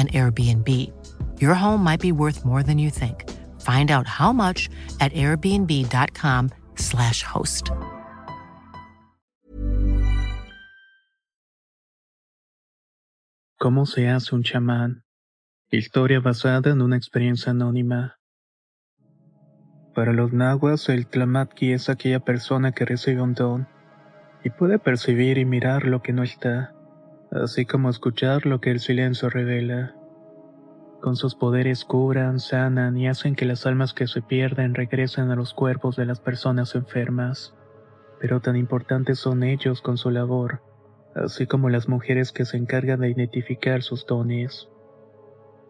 an Airbnb. Your home might be worth more than you think. Find out how much at airbnb.com/slash host. ¿Cómo se hace un chamán? Historia basada en una experiencia anónima. Para los nahuas, el tlamatki es aquella persona que recibe un don y puede percibir y mirar lo que no está, así como escuchar lo que el silencio revela. Con sus poderes curan, sanan y hacen que las almas que se pierden regresen a los cuerpos de las personas enfermas. Pero tan importantes son ellos con su labor, así como las mujeres que se encargan de identificar sus dones.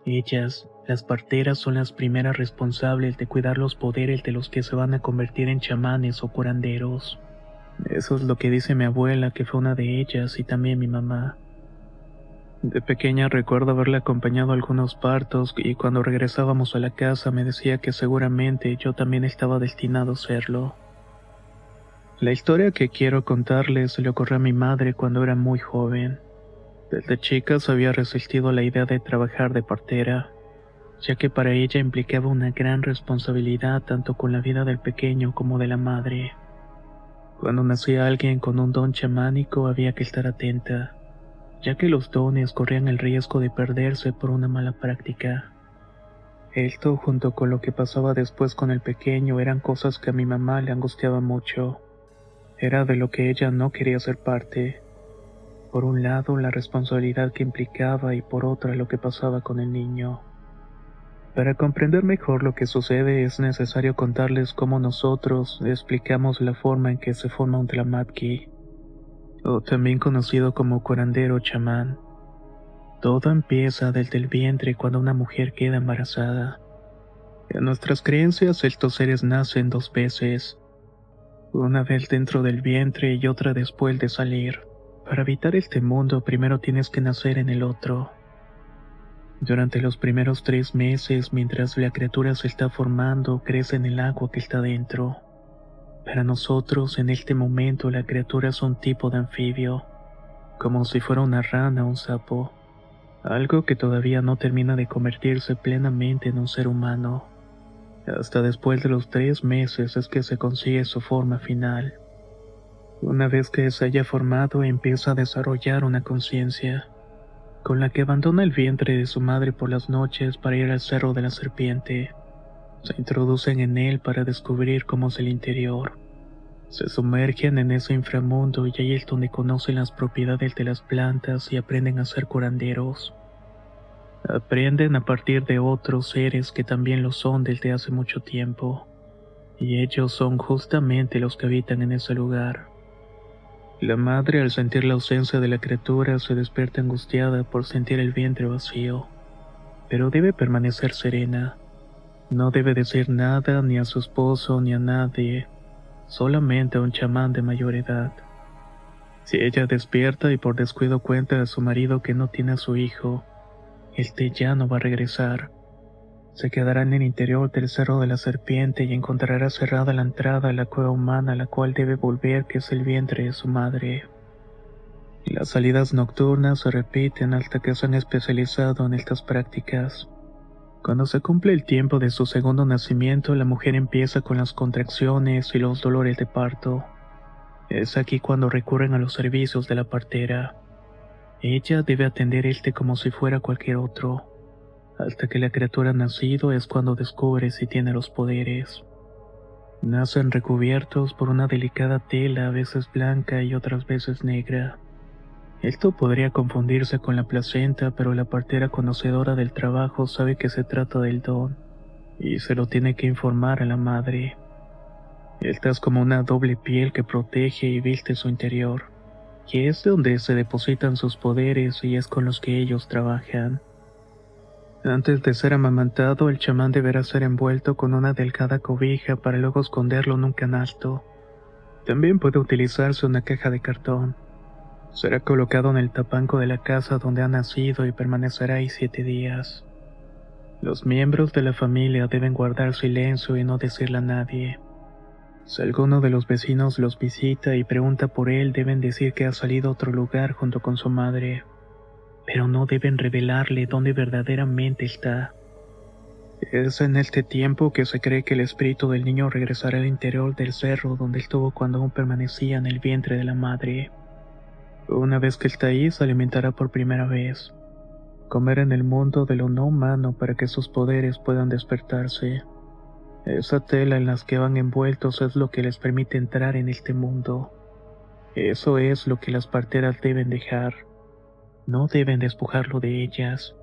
Ellas, las parteras, son las primeras responsables de cuidar los poderes de los que se van a convertir en chamanes o curanderos. Eso es lo que dice mi abuela, que fue una de ellas, y también mi mamá. De pequeña recuerdo haberle acompañado a algunos partos y cuando regresábamos a la casa me decía que seguramente yo también estaba destinado a serlo. La historia que quiero contarles le ocurrió a mi madre cuando era muy joven. Desde chica se había resistido a la idea de trabajar de partera, ya que para ella implicaba una gran responsabilidad tanto con la vida del pequeño como de la madre. Cuando nacía alguien con un don chamánico había que estar atenta, ya que los dones corrían el riesgo de perderse por una mala práctica. Esto, junto con lo que pasaba después con el pequeño, eran cosas que a mi mamá le angustiaba mucho. Era de lo que ella no quería ser parte. Por un lado, la responsabilidad que implicaba y por otra lo que pasaba con el niño. Para comprender mejor lo que sucede es necesario contarles cómo nosotros explicamos la forma en que se forma un tlamatki, o también conocido como curandero chamán. Todo empieza desde el vientre cuando una mujer queda embarazada. En nuestras creencias estos seres nacen dos veces, una vez dentro del vientre y otra después de salir. Para habitar este mundo primero tienes que nacer en el otro. Durante los primeros tres meses, mientras la criatura se está formando, crece en el agua que está dentro. Para nosotros, en este momento, la criatura es un tipo de anfibio, como si fuera una rana o un sapo, algo que todavía no termina de convertirse plenamente en un ser humano. Hasta después de los tres meses es que se consigue su forma final. Una vez que se haya formado empieza a desarrollar una conciencia, con la que abandona el vientre de su madre por las noches para ir al cerro de la serpiente. Se introducen en él para descubrir cómo es el interior. Se sumergen en ese inframundo y ahí es donde conocen las propiedades de las plantas y aprenden a ser curanderos. Aprenden a partir de otros seres que también lo son desde hace mucho tiempo, y ellos son justamente los que habitan en ese lugar. La madre al sentir la ausencia de la criatura se despierta angustiada por sentir el vientre vacío, pero debe permanecer serena. No debe decir nada ni a su esposo ni a nadie, solamente a un chamán de mayor edad. Si ella despierta y por descuido cuenta a su marido que no tiene a su hijo, este ya no va a regresar. Se quedará en el interior del cerro de la serpiente y encontrará cerrada la entrada a la cueva humana a la cual debe volver que es el vientre de su madre. Las salidas nocturnas se repiten hasta que se han especializado en estas prácticas. Cuando se cumple el tiempo de su segundo nacimiento, la mujer empieza con las contracciones y los dolores de parto. Es aquí cuando recurren a los servicios de la partera. Ella debe atender este como si fuera cualquier otro. Hasta que la criatura ha nacido es cuando descubre si tiene los poderes. Nacen recubiertos por una delicada tela, a veces blanca y otras veces negra. Esto podría confundirse con la placenta, pero la partera conocedora del trabajo sabe que se trata del don, y se lo tiene que informar a la madre. Esta es como una doble piel que protege y viste su interior que es donde se depositan sus poderes y es con los que ellos trabajan. Antes de ser amamantado, el chamán deberá ser envuelto con una delgada cobija para luego esconderlo en un canasto. También puede utilizarse una caja de cartón. Será colocado en el tapanco de la casa donde ha nacido y permanecerá ahí siete días. Los miembros de la familia deben guardar silencio y no decirle a nadie. Si alguno de los vecinos los visita y pregunta por él, deben decir que ha salido a otro lugar junto con su madre, pero no deben revelarle dónde verdaderamente está. Es en este tiempo que se cree que el espíritu del niño regresará al interior del cerro donde estuvo cuando aún permanecía en el vientre de la madre. Una vez que está ahí, se alimentará por primera vez comer en el mundo de lo no humano para que sus poderes puedan despertarse. Esa tela en las que van envueltos es lo que les permite entrar en este mundo. Eso es lo que las parteras deben dejar. No deben despojarlo de ellas,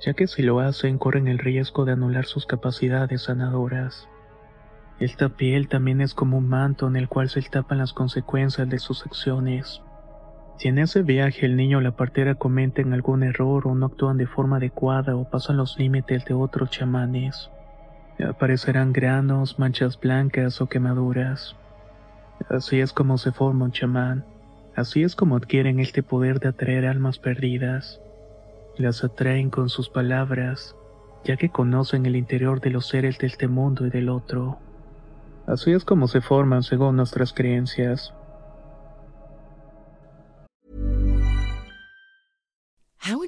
ya que si lo hacen corren el riesgo de anular sus capacidades sanadoras. Esta piel también es como un manto en el cual se tapan las consecuencias de sus acciones. Si en ese viaje el niño o la partera cometen algún error o no actúan de forma adecuada o pasan los límites de otros chamanes, aparecerán granos, manchas blancas o quemaduras. Así es como se forma un chamán. Así es como adquieren este poder de atraer almas perdidas. Las atraen con sus palabras, ya que conocen el interior de los seres de este mundo y del otro. Así es como se forman según nuestras creencias.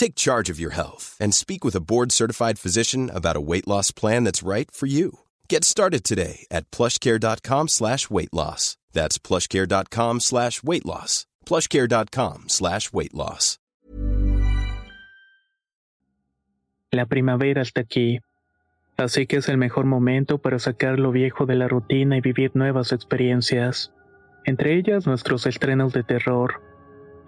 Take charge of your health and speak with a board certified physician about a weight loss plan that's right for you. Get started today at plushcare.com slash weight loss. That's plushcare.com slash weight loss. Plushcare.com slash weight loss. La primavera está aquí. Así que es el mejor momento para sacar lo viejo de la rutina y vivir nuevas experiencias. Entre ellas nuestros estrenos de terror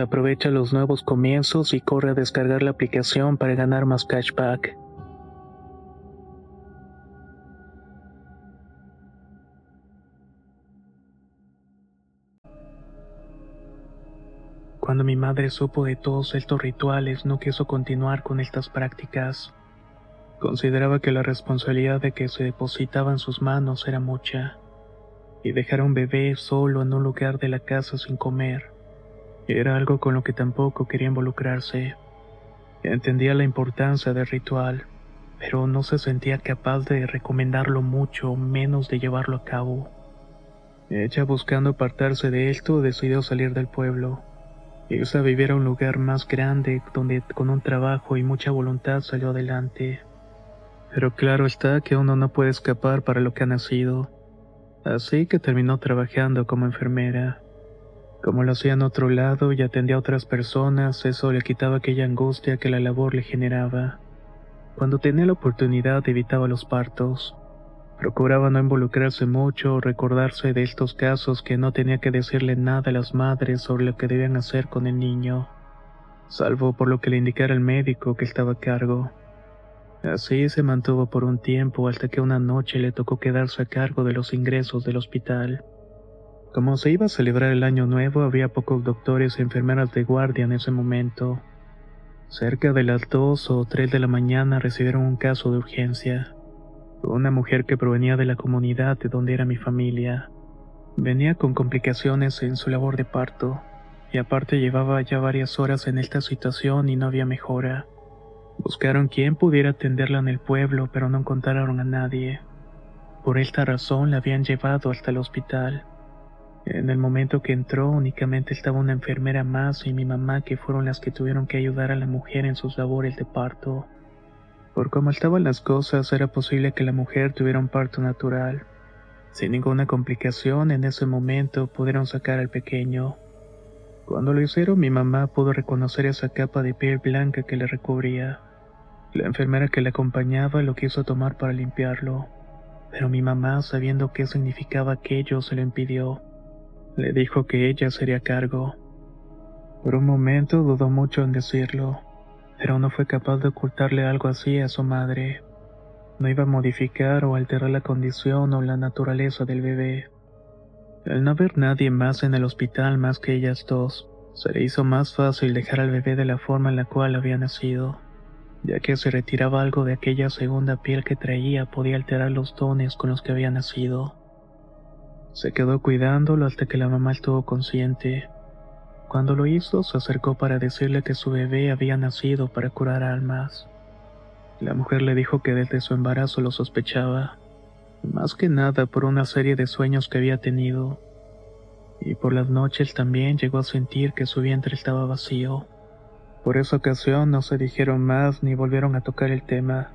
Aprovecha los nuevos comienzos y corre a descargar la aplicación para ganar más cashback. Cuando mi madre supo de todos estos rituales no quiso continuar con estas prácticas. Consideraba que la responsabilidad de que se depositaba en sus manos era mucha, y dejar a un bebé solo en un lugar de la casa sin comer era algo con lo que tampoco quería involucrarse. Entendía la importancia del ritual, pero no se sentía capaz de recomendarlo mucho, menos de llevarlo a cabo. Ella buscando apartarse de esto decidió salir del pueblo. Irse a vivir a un lugar más grande donde con un trabajo y mucha voluntad salió adelante. Pero claro está que uno no puede escapar para lo que ha nacido. Así que terminó trabajando como enfermera. Como lo hacía en otro lado y atendía a otras personas, eso le quitaba aquella angustia que la labor le generaba. Cuando tenía la oportunidad evitaba los partos. Procuraba no involucrarse mucho o recordarse de estos casos que no tenía que decirle nada a las madres sobre lo que debían hacer con el niño, salvo por lo que le indicara el médico que estaba a cargo. Así se mantuvo por un tiempo hasta que una noche le tocó quedarse a cargo de los ingresos del hospital. Como se iba a celebrar el año nuevo, había pocos doctores y enfermeras de guardia en ese momento. Cerca de las dos o tres de la mañana recibieron un caso de urgencia. Una mujer que provenía de la comunidad de donde era mi familia. Venía con complicaciones en su labor de parto, y aparte llevaba ya varias horas en esta situación y no había mejora. Buscaron quien pudiera atenderla en el pueblo, pero no encontraron a nadie. Por esta razón la habían llevado hasta el hospital. En el momento que entró únicamente estaba una enfermera más y mi mamá que fueron las que tuvieron que ayudar a la mujer en sus labores de parto. Por cómo estaban las cosas era posible que la mujer tuviera un parto natural. Sin ninguna complicación en ese momento pudieron sacar al pequeño. Cuando lo hicieron mi mamá pudo reconocer esa capa de piel blanca que le recubría. La enfermera que le acompañaba lo quiso tomar para limpiarlo, pero mi mamá, sabiendo qué significaba aquello, se lo impidió. Le dijo que ella sería cargo. Por un momento dudó mucho en decirlo, pero no fue capaz de ocultarle algo así a su madre. No iba a modificar o alterar la condición o la naturaleza del bebé. Al no haber nadie más en el hospital más que ellas dos, se le hizo más fácil dejar al bebé de la forma en la cual había nacido ya que si retiraba algo de aquella segunda piel que traía podía alterar los dones con los que había nacido. Se quedó cuidándolo hasta que la mamá estuvo consciente. Cuando lo hizo, se acercó para decirle que su bebé había nacido para curar almas. La mujer le dijo que desde su embarazo lo sospechaba, más que nada por una serie de sueños que había tenido, y por las noches también llegó a sentir que su vientre estaba vacío. Por esa ocasión no se dijeron más ni volvieron a tocar el tema.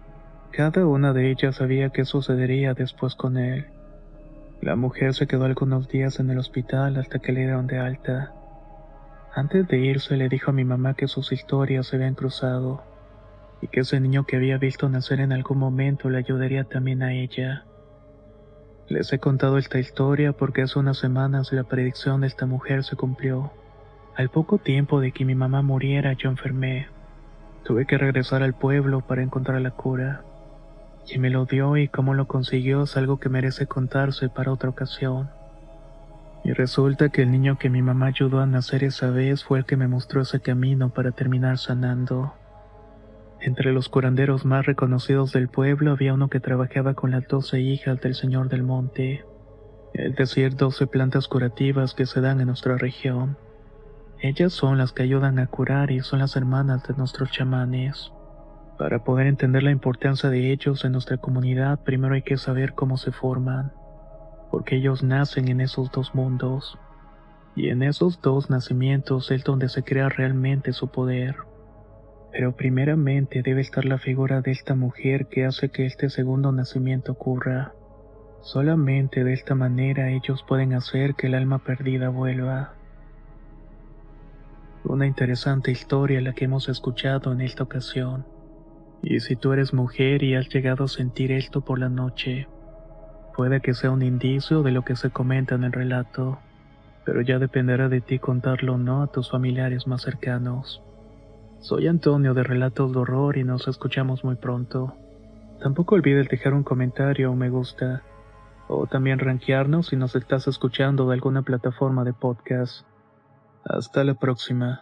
Cada una de ellas sabía qué sucedería después con él. La mujer se quedó algunos días en el hospital hasta que le dieron de alta. Antes de irse le dijo a mi mamá que sus historias se habían cruzado y que ese niño que había visto nacer en algún momento le ayudaría también a ella. Les he contado esta historia porque hace unas semanas la predicción de esta mujer se cumplió. Al poco tiempo de que mi mamá muriera, yo enfermé. Tuve que regresar al pueblo para encontrar la cura. Quien me lo dio y cómo lo consiguió es algo que merece contarse para otra ocasión. Y resulta que el niño que mi mamá ayudó a nacer esa vez fue el que me mostró ese camino para terminar sanando. Entre los curanderos más reconocidos del pueblo había uno que trabajaba con las doce hijas del Señor del Monte, es decir, doce plantas curativas que se dan en nuestra región. Ellas son las que ayudan a curar y son las hermanas de nuestros chamanes. Para poder entender la importancia de ellos en nuestra comunidad, primero hay que saber cómo se forman, porque ellos nacen en esos dos mundos, y en esos dos nacimientos es donde se crea realmente su poder. Pero primeramente debe estar la figura de esta mujer que hace que este segundo nacimiento ocurra. Solamente de esta manera ellos pueden hacer que el alma perdida vuelva. Una interesante historia la que hemos escuchado en esta ocasión. Y si tú eres mujer y has llegado a sentir esto por la noche, puede que sea un indicio de lo que se comenta en el relato, pero ya dependerá de ti contarlo o no a tus familiares más cercanos. Soy Antonio de Relatos de Horror y nos escuchamos muy pronto. Tampoco olvides dejar un comentario o me gusta, o también rankearnos si nos estás escuchando de alguna plataforma de podcast. Hasta la próxima.